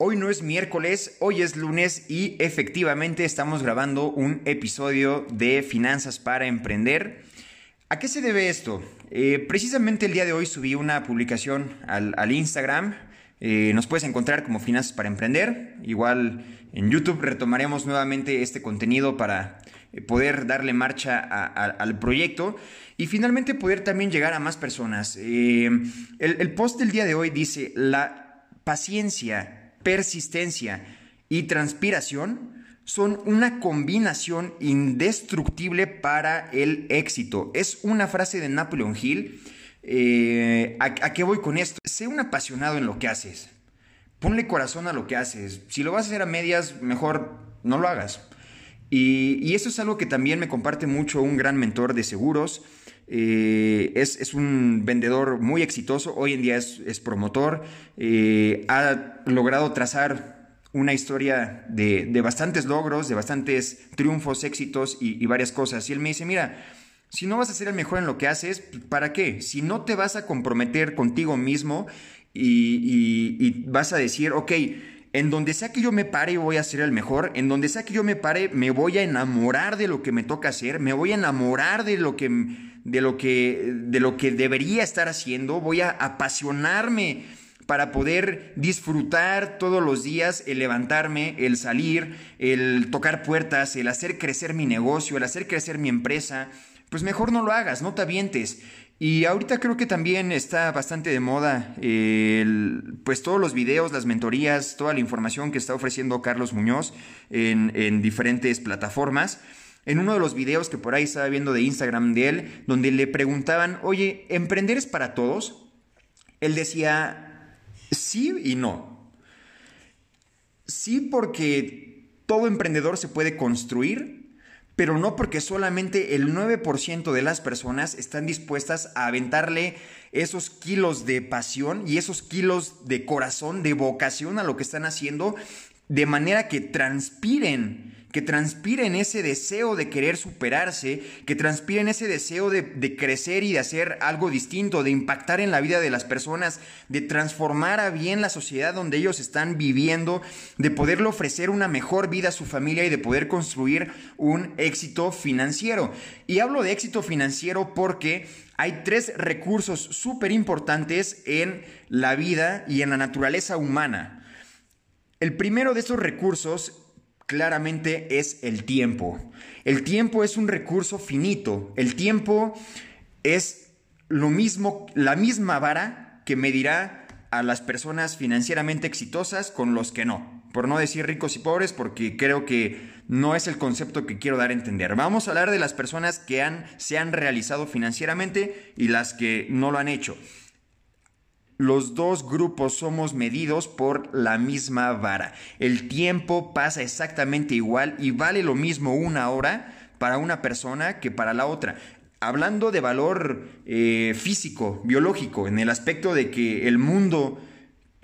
Hoy no es miércoles, hoy es lunes y efectivamente estamos grabando un episodio de Finanzas para Emprender. ¿A qué se debe esto? Eh, precisamente el día de hoy subí una publicación al, Instagram. Eh, nos puedes encontrar como Finanzas para Emprender. Igual en YouTube retomaremos nuevamente este contenido para eh, poder darle marcha al proyecto y finalmente poder también llegar a más personas. el post del día de hoy dice, la paciencia persistencia y transpiración son una combinación indestructible para el éxito. Es una frase de Napoleon Hill. Eh, ¿a, qué voy con esto? Sé un apasionado en lo que haces. Ponle corazón a lo que haces. Si lo vas a hacer a medias, mejor no lo hagas. Y, y eso es algo que también me comparte mucho un gran mentor de seguros. Eh, es, un vendedor muy exitoso, hoy en día es, promotor, eh, ha logrado trazar una historia de, bastantes logros, de bastantes triunfos, éxitos y, varias cosas. Y él me dice, mira, si no vas a ser el mejor en lo que haces, ¿para qué? Si no te vas a comprometer contigo mismo y, y vas a decir, ok, en donde sea que yo me pare voy a ser el mejor, en donde sea que yo me pare me voy a enamorar de lo que me toca hacer, me voy a enamorar de lo que de lo que, de lo que debería estar haciendo, voy a apasionarme para poder disfrutar todos los días el levantarme, el salir, el tocar puertas, el hacer crecer mi negocio, el hacer crecer mi empresa, pues mejor no lo hagas, no te avientes. Y ahorita creo que también está bastante de moda pues todos los videos, las mentorías, toda la información que está ofreciendo Carlos Muñoz en, en diferentes plataformas en uno de los videos que por ahí estaba viendo de Instagram de él, donde le preguntaban, oye, ¿emprender es para todos? Él decía, sí y no. Sí porque todo emprendedor se puede construir, pero no porque solamente el 9% de las personas están dispuestas a aventarle esos kilos de pasión y esos kilos de corazón, de vocación a lo que están haciendo, de manera que transpiren que transpiren ese deseo de querer superarse, que transpiren ese deseo de, crecer y de hacer algo distinto, de impactar en la vida de las personas, de transformar a bien la sociedad donde ellos están viviendo, de poderle ofrecer una mejor vida a su familia y de poder construir un éxito financiero. Y hablo de éxito financiero porque hay tres recursos súper importantes en la vida y en la naturaleza humana. El primero de estos recursos claramente es el tiempo. El tiempo es un recurso finito. El tiempo es lo mismo, la misma vara que medirá a las personas financieramente exitosas con los que no. Por no decir ricos y pobres, porque creo que no es el concepto que quiero dar a entender. Vamos a hablar de las personas que han, se han realizado financieramente y las que no lo han hecho los dos grupos somos medidos por la misma vara. El tiempo pasa exactamente igual y vale lo mismo una hora para una persona que para la otra. Hablando de valor eh, físico, biológico, en el aspecto de que el mundo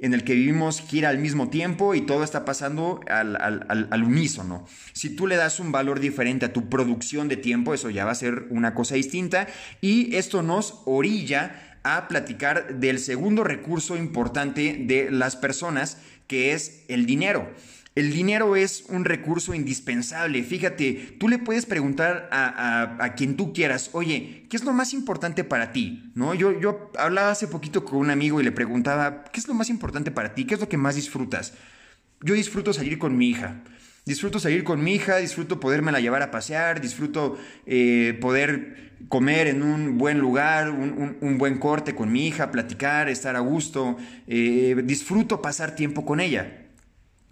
en el que vivimos gira al mismo tiempo y todo está pasando al, al, unísono. Si tú le das un valor diferente a tu producción de tiempo, eso ya va a ser una cosa distinta y esto nos orilla a platicar del segundo recurso importante de las personas, que es el dinero. El dinero es un recurso indispensable. Fíjate, tú le puedes preguntar a, quien tú quieras, oye, ¿qué es lo más importante para ti? ¿No? Yo, yo hablaba hace poquito con un amigo y le preguntaba, ¿qué es lo más importante para ti? ¿Qué es lo que más disfrutas? Yo disfruto salir con mi hija. Disfruto salir con mi hija, disfruto podérmela llevar a pasear, disfruto eh, poder comer en un buen lugar, un, buen corte con mi hija, platicar, estar a gusto. Eh, disfruto pasar tiempo con ella.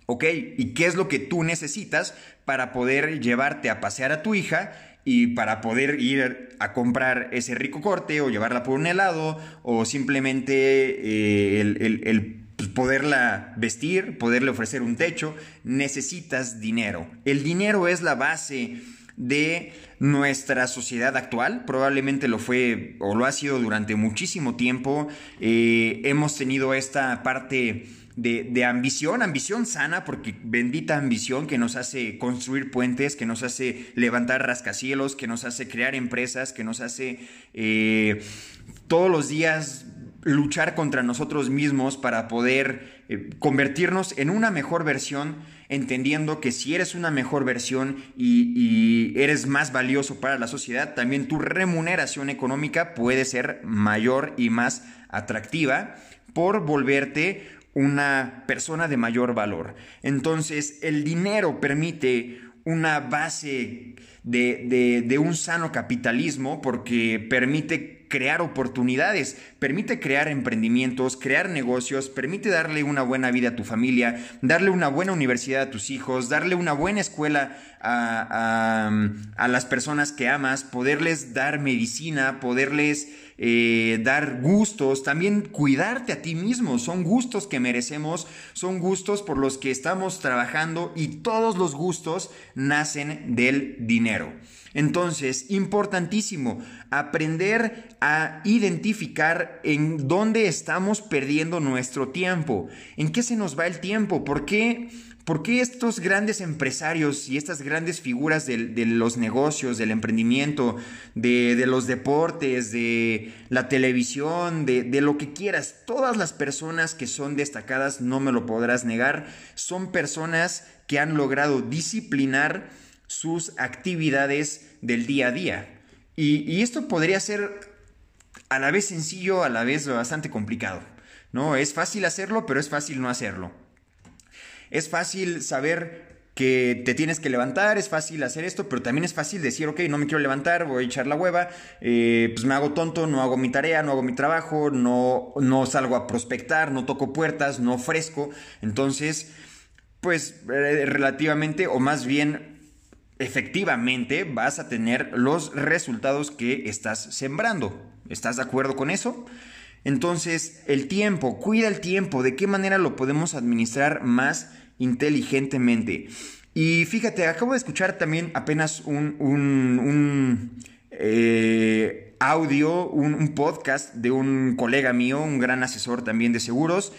¿Ok? ¿Y qué es lo que tú necesitas para poder llevarte a pasear a tu hija y para poder ir a comprar ese rico corte o llevarla por un helado o simplemente eh, el pues, poderla vestir, poderle ofrecer un techo, necesitas dinero. El dinero es la base de nuestra sociedad actual. Probablemente lo fue o lo ha sido durante muchísimo tiempo. Eh, hemos tenido esta parte de, ambición, ambición sana, porque bendita ambición que nos hace construir puentes, que nos hace levantar rascacielos, que nos hace crear empresas, que nos hace eh, todos los días luchar contra nosotros mismos para poder eh, convertirnos en una mejor versión, entendiendo que si eres una mejor versión y, y, eres más valioso para la sociedad, también tu remuneración económica puede ser mayor y más atractiva por volverte una persona de mayor valor. Entonces, el dinero permite una base de, un sano capitalismo porque permite crear oportunidades, permite crear emprendimientos, crear negocios, permite darle una buena vida a tu familia, darle una buena universidad a tus hijos, darle una buena escuela a, a las personas que amas, poderles dar medicina, poderles eh, dar gustos, también cuidarte a ti mismo. Son gustos que merecemos, son gustos por los que estamos trabajando y todos los gustos nacen del dinero. Entonces, importantísimo, aprender a identificar en dónde estamos perdiendo nuestro tiempo, en qué se nos va el tiempo, por qué ¿Por qué estos grandes empresarios y estas grandes figuras de, los negocios, del emprendimiento, de, los deportes, de la televisión, de, lo que quieras, todas las personas que son destacadas, no me lo podrás negar, son personas que han logrado disciplinar sus actividades del día a día? Y, y esto podría ser a la vez sencillo, a la vez bastante complicado. No, es fácil hacerlo, pero es fácil no hacerlo. Es fácil saber que te tienes que levantar, es fácil hacer esto, pero también es fácil decir, ok, no me quiero levantar, voy a echar la hueva, eh, pues me hago tonto, no hago mi tarea, no hago mi trabajo, no, no salgo a prospectar, no toco puertas, no ofrezco. Entonces, pues eh, relativamente, o más bien efectivamente, vas a tener los resultados que estás sembrando. ¿Estás de acuerdo con eso? Entonces, el tiempo, cuida el tiempo, ¿de qué manera lo podemos administrar más inteligentemente? Y fíjate, acabo de escuchar también apenas un, eh, audio, un, podcast de un colega mío, un gran asesor también de seguros,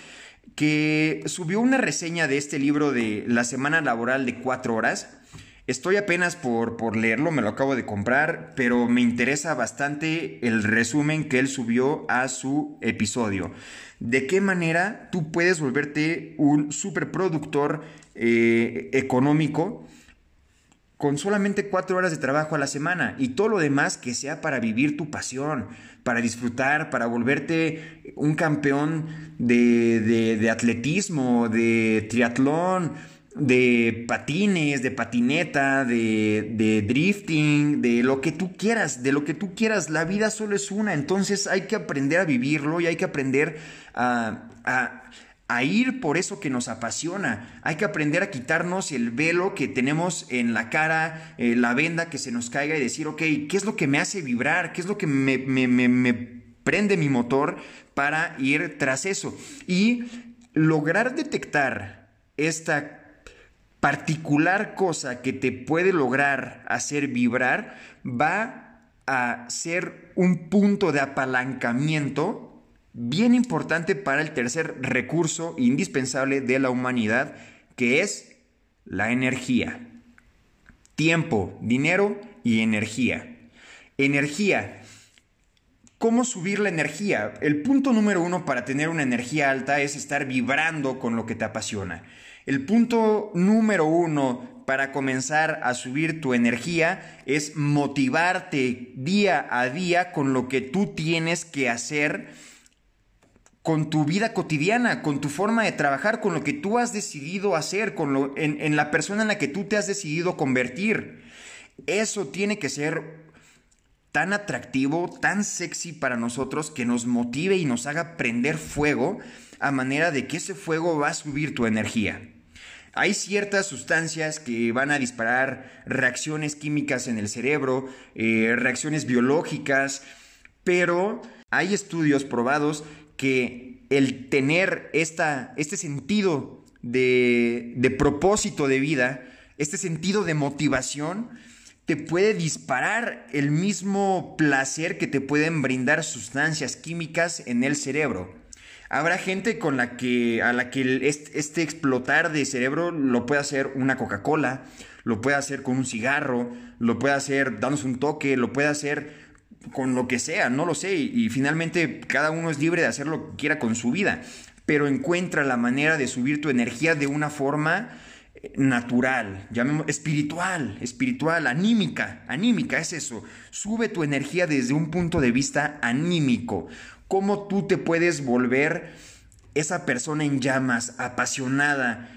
que subió una reseña de este libro de La Semana Laboral de cuatro horas Estoy apenas por, por, leerlo, me lo acabo de comprar, pero me interesa bastante el resumen que él subió a su episodio. De qué manera tú puedes volverte un superproductor eh, económico con solamente cuatro horas de trabajo a la semana y todo lo demás que sea para vivir tu pasión, para disfrutar, para volverte un campeón de, de, de atletismo, de triatlón, de patines, de patineta, de, drifting, de lo que tú quieras, de lo que tú quieras. La vida solo es una, entonces hay que aprender a vivirlo y hay que aprender a, ir por eso que nos apasiona. Hay que aprender a quitarnos el velo que tenemos en la cara, eh, la venda que se nos caiga y decir, ok, ¿qué es lo que me hace vibrar? ¿Qué es lo que me, me prende mi motor para ir tras eso? Y lograr detectar esta particular cosa que te puede lograr hacer vibrar va a ser un punto de apalancamiento bien importante para el tercer recurso indispensable de la humanidad, que es la energía. Tiempo, dinero y energía. Energía. ¿Cómo subir la energía? El punto número uno para tener una energía alta es estar vibrando con lo que te apasiona. El punto número uno para comenzar a subir tu energía es motivarte día a día con lo que tú tienes que hacer con tu vida cotidiana, con tu forma de trabajar, con lo que tú has decidido hacer, con lo, en, la persona en la que tú te has decidido convertir. Eso tiene que ser tan atractivo, tan sexy para nosotros que nos motive y nos haga prender fuego a manera de que ese fuego va a subir tu energía. Hay ciertas sustancias que van a disparar reacciones químicas en el cerebro, eh, reacciones biológicas, pero hay estudios probados que el tener esta, este sentido de, de propósito de vida, este sentido de motivación, te puede disparar el mismo placer que te pueden brindar sustancias químicas en el cerebro. Habrá gente con la que, a la que este, explotar de cerebro lo puede hacer una Coca-Cola, lo puede hacer con un cigarro, lo puede hacer dándose un toque, lo puede hacer con lo que sea, no lo sé. Y, finalmente cada uno es libre de hacer lo que quiera con su vida. pero encuentra la manera de subir tu energía de una forma natural, llamemos espiritual, espiritual, anímica, anímica, es eso. Sube tu energía desde un punto de vista anímico. Cómo tú te puedes volver esa persona en llamas, apasionada,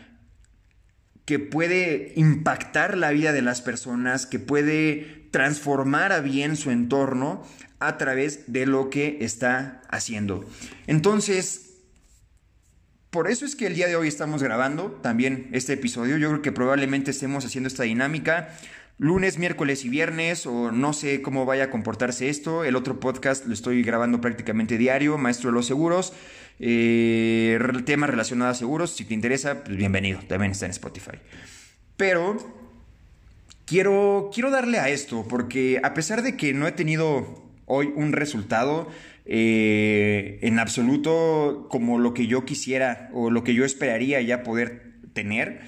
que puede impactar la vida de las personas, que puede transformar a bien su entorno a través de lo que está haciendo. Entonces, por eso es que el día de hoy estamos grabando también este episodio. Yo creo que probablemente estemos haciendo esta dinámica lunes, miércoles y viernes, o no sé cómo vaya a comportarse esto. El otro podcast lo estoy grabando prácticamente diario, Maestro de los Seguros. Eh, temas relacionados a seguros, si te interesa, pues bienvenido, también está en Spotify. Pero quiero, quiero darle a esto, porque a pesar de que no he tenido hoy un resultado, eh, en absoluto como lo que yo quisiera o lo que yo esperaría ya poder tener,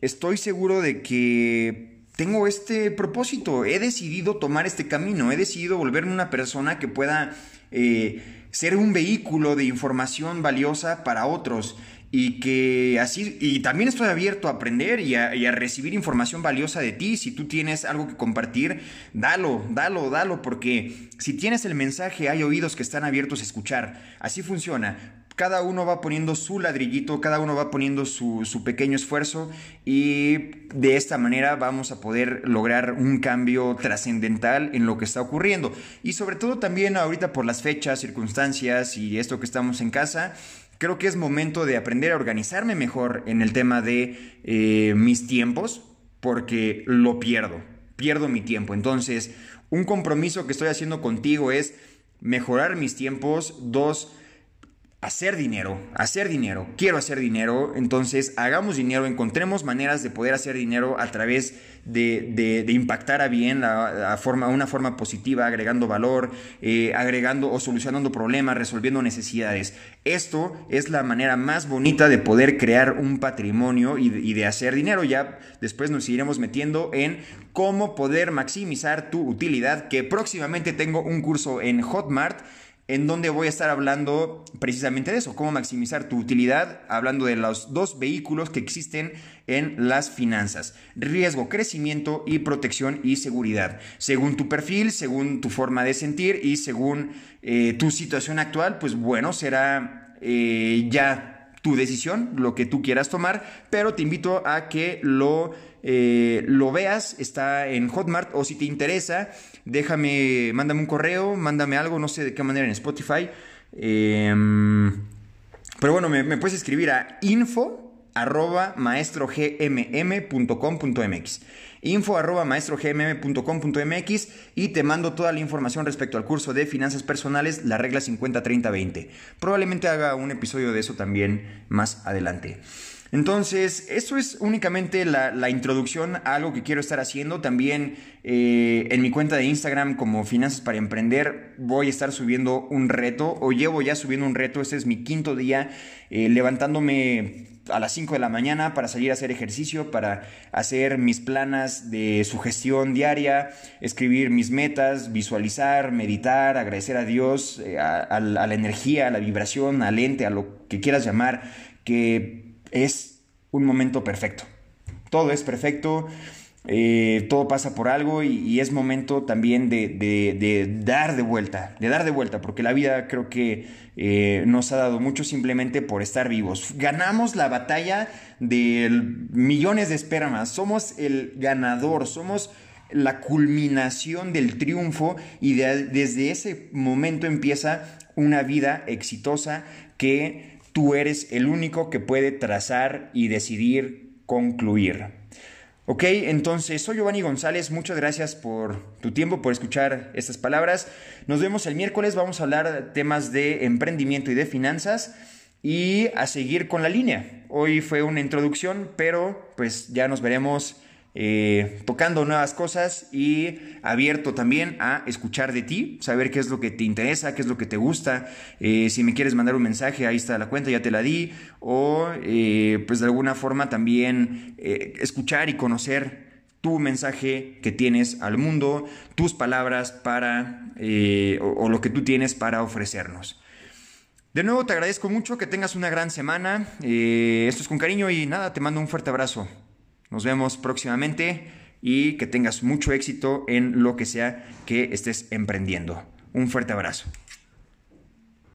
estoy seguro de que tengo este propósito, he decidido tomar este camino, he decidido volverme una persona que pueda eh, ser un vehículo de información valiosa para otros y que así, y también estoy abierto a aprender y a, recibir información valiosa de ti. Si tú tienes algo que compartir, dalo, dalo, dalo, porque si tienes el mensaje, hay oídos que están abiertos a escuchar. Así funciona. Cada uno va poniendo su ladrillito, cada uno va poniendo su, su pequeño esfuerzo y de esta manera vamos a poder lograr un cambio trascendental en lo que está ocurriendo. Y sobre todo también ahorita por las fechas, circunstancias y esto que estamos en casa, creo que es momento de aprender a organizarme mejor en el tema de eh, mis tiempos, porque lo pierdo, pierdo mi tiempo. Entonces, un compromiso que estoy haciendo contigo es mejorar mis tiempos. Dos, hacer dinero, hacer dinero, quiero hacer dinero, entonces hagamos dinero, encontremos maneras de poder hacer dinero a través de, impactar a bien, a, forma, una forma positiva, agregando valor, eh, agregando o solucionando problemas, resolviendo necesidades. Esto es la manera más bonita de poder crear un patrimonio y y de hacer dinero. Ya después nos iremos metiendo en cómo poder maximizar tu utilidad, que próximamente tengo un curso en Hotmart en donde voy a estar hablando precisamente de eso, cómo maximizar tu utilidad, hablando de los dos vehículos que existen en las finanzas, riesgo, crecimiento y protección y seguridad. Según tu perfil, según tu forma de sentir y según eh, tu situación actual, pues bueno, será eh, ya tu decisión, lo que tú quieras tomar, pero te invito a que lo, eh, lo veas, está en Hotmart o si te interesa, déjame, mándame un correo, mándame algo, no sé de qué manera en Spotify. Em, pero bueno, me, puedes escribir a info arroba maestrogmm.com.mx info arroba maestrogmm.com.mx y te mando toda la información respecto al curso de finanzas personales, la regla 50-30-20. Probablemente haga un episodio de eso también más adelante. Entonces, eso es únicamente la, introducción a algo que quiero estar haciendo. También eh, en mi cuenta de Instagram como Finanzas para Emprender voy a estar subiendo un reto o llevo ya subiendo un reto. Este es mi quinto día eh, levantándome a las 5 de la mañana para salir a hacer ejercicio, para hacer mis planas de sugestión diaria, escribir mis metas, visualizar, meditar, agradecer a Dios, eh, a, la energía, a la vibración, al ente, a lo que quieras llamar, que es un momento perfecto. Todo es perfecto, eh, todo pasa por algo y, es momento también de, dar de vuelta, de dar de vuelta, porque la vida creo que eh, nos ha dado mucho simplemente por estar vivos. Ganamos la batalla de millones de espermas, somos el ganador, somos la culminación del triunfo y desde ese momento empieza una vida exitosa que Tú eres el único que puede trazar y decidir concluir. Ok, entonces soy Giovanni González, muchas gracias por tu tiempo, por escuchar estas palabras. Nos vemos el miércoles, vamos a hablar temas de emprendimiento y de finanzas y a seguir con la línea. Hoy fue una introducción, pero pues ya nos veremos eh, tocando nuevas cosas y abierto también a escuchar de ti, saber qué es lo que te interesa, qué es lo que te gusta. Eh, si me quieres mandar un mensaje, ahí está la cuenta, ya te la di. O eh, pues de alguna forma también escuchar y conocer tu mensaje que tienes al mundo, tus palabras para, o lo que tú tienes para ofrecernos. De nuevo te agradezco mucho, que tengas una gran semana. Esto es con cariño y nada, te mando un fuerte abrazo. Nos vemos próximamente y que tengas mucho éxito en lo que sea que estés emprendiendo. Un fuerte abrazo.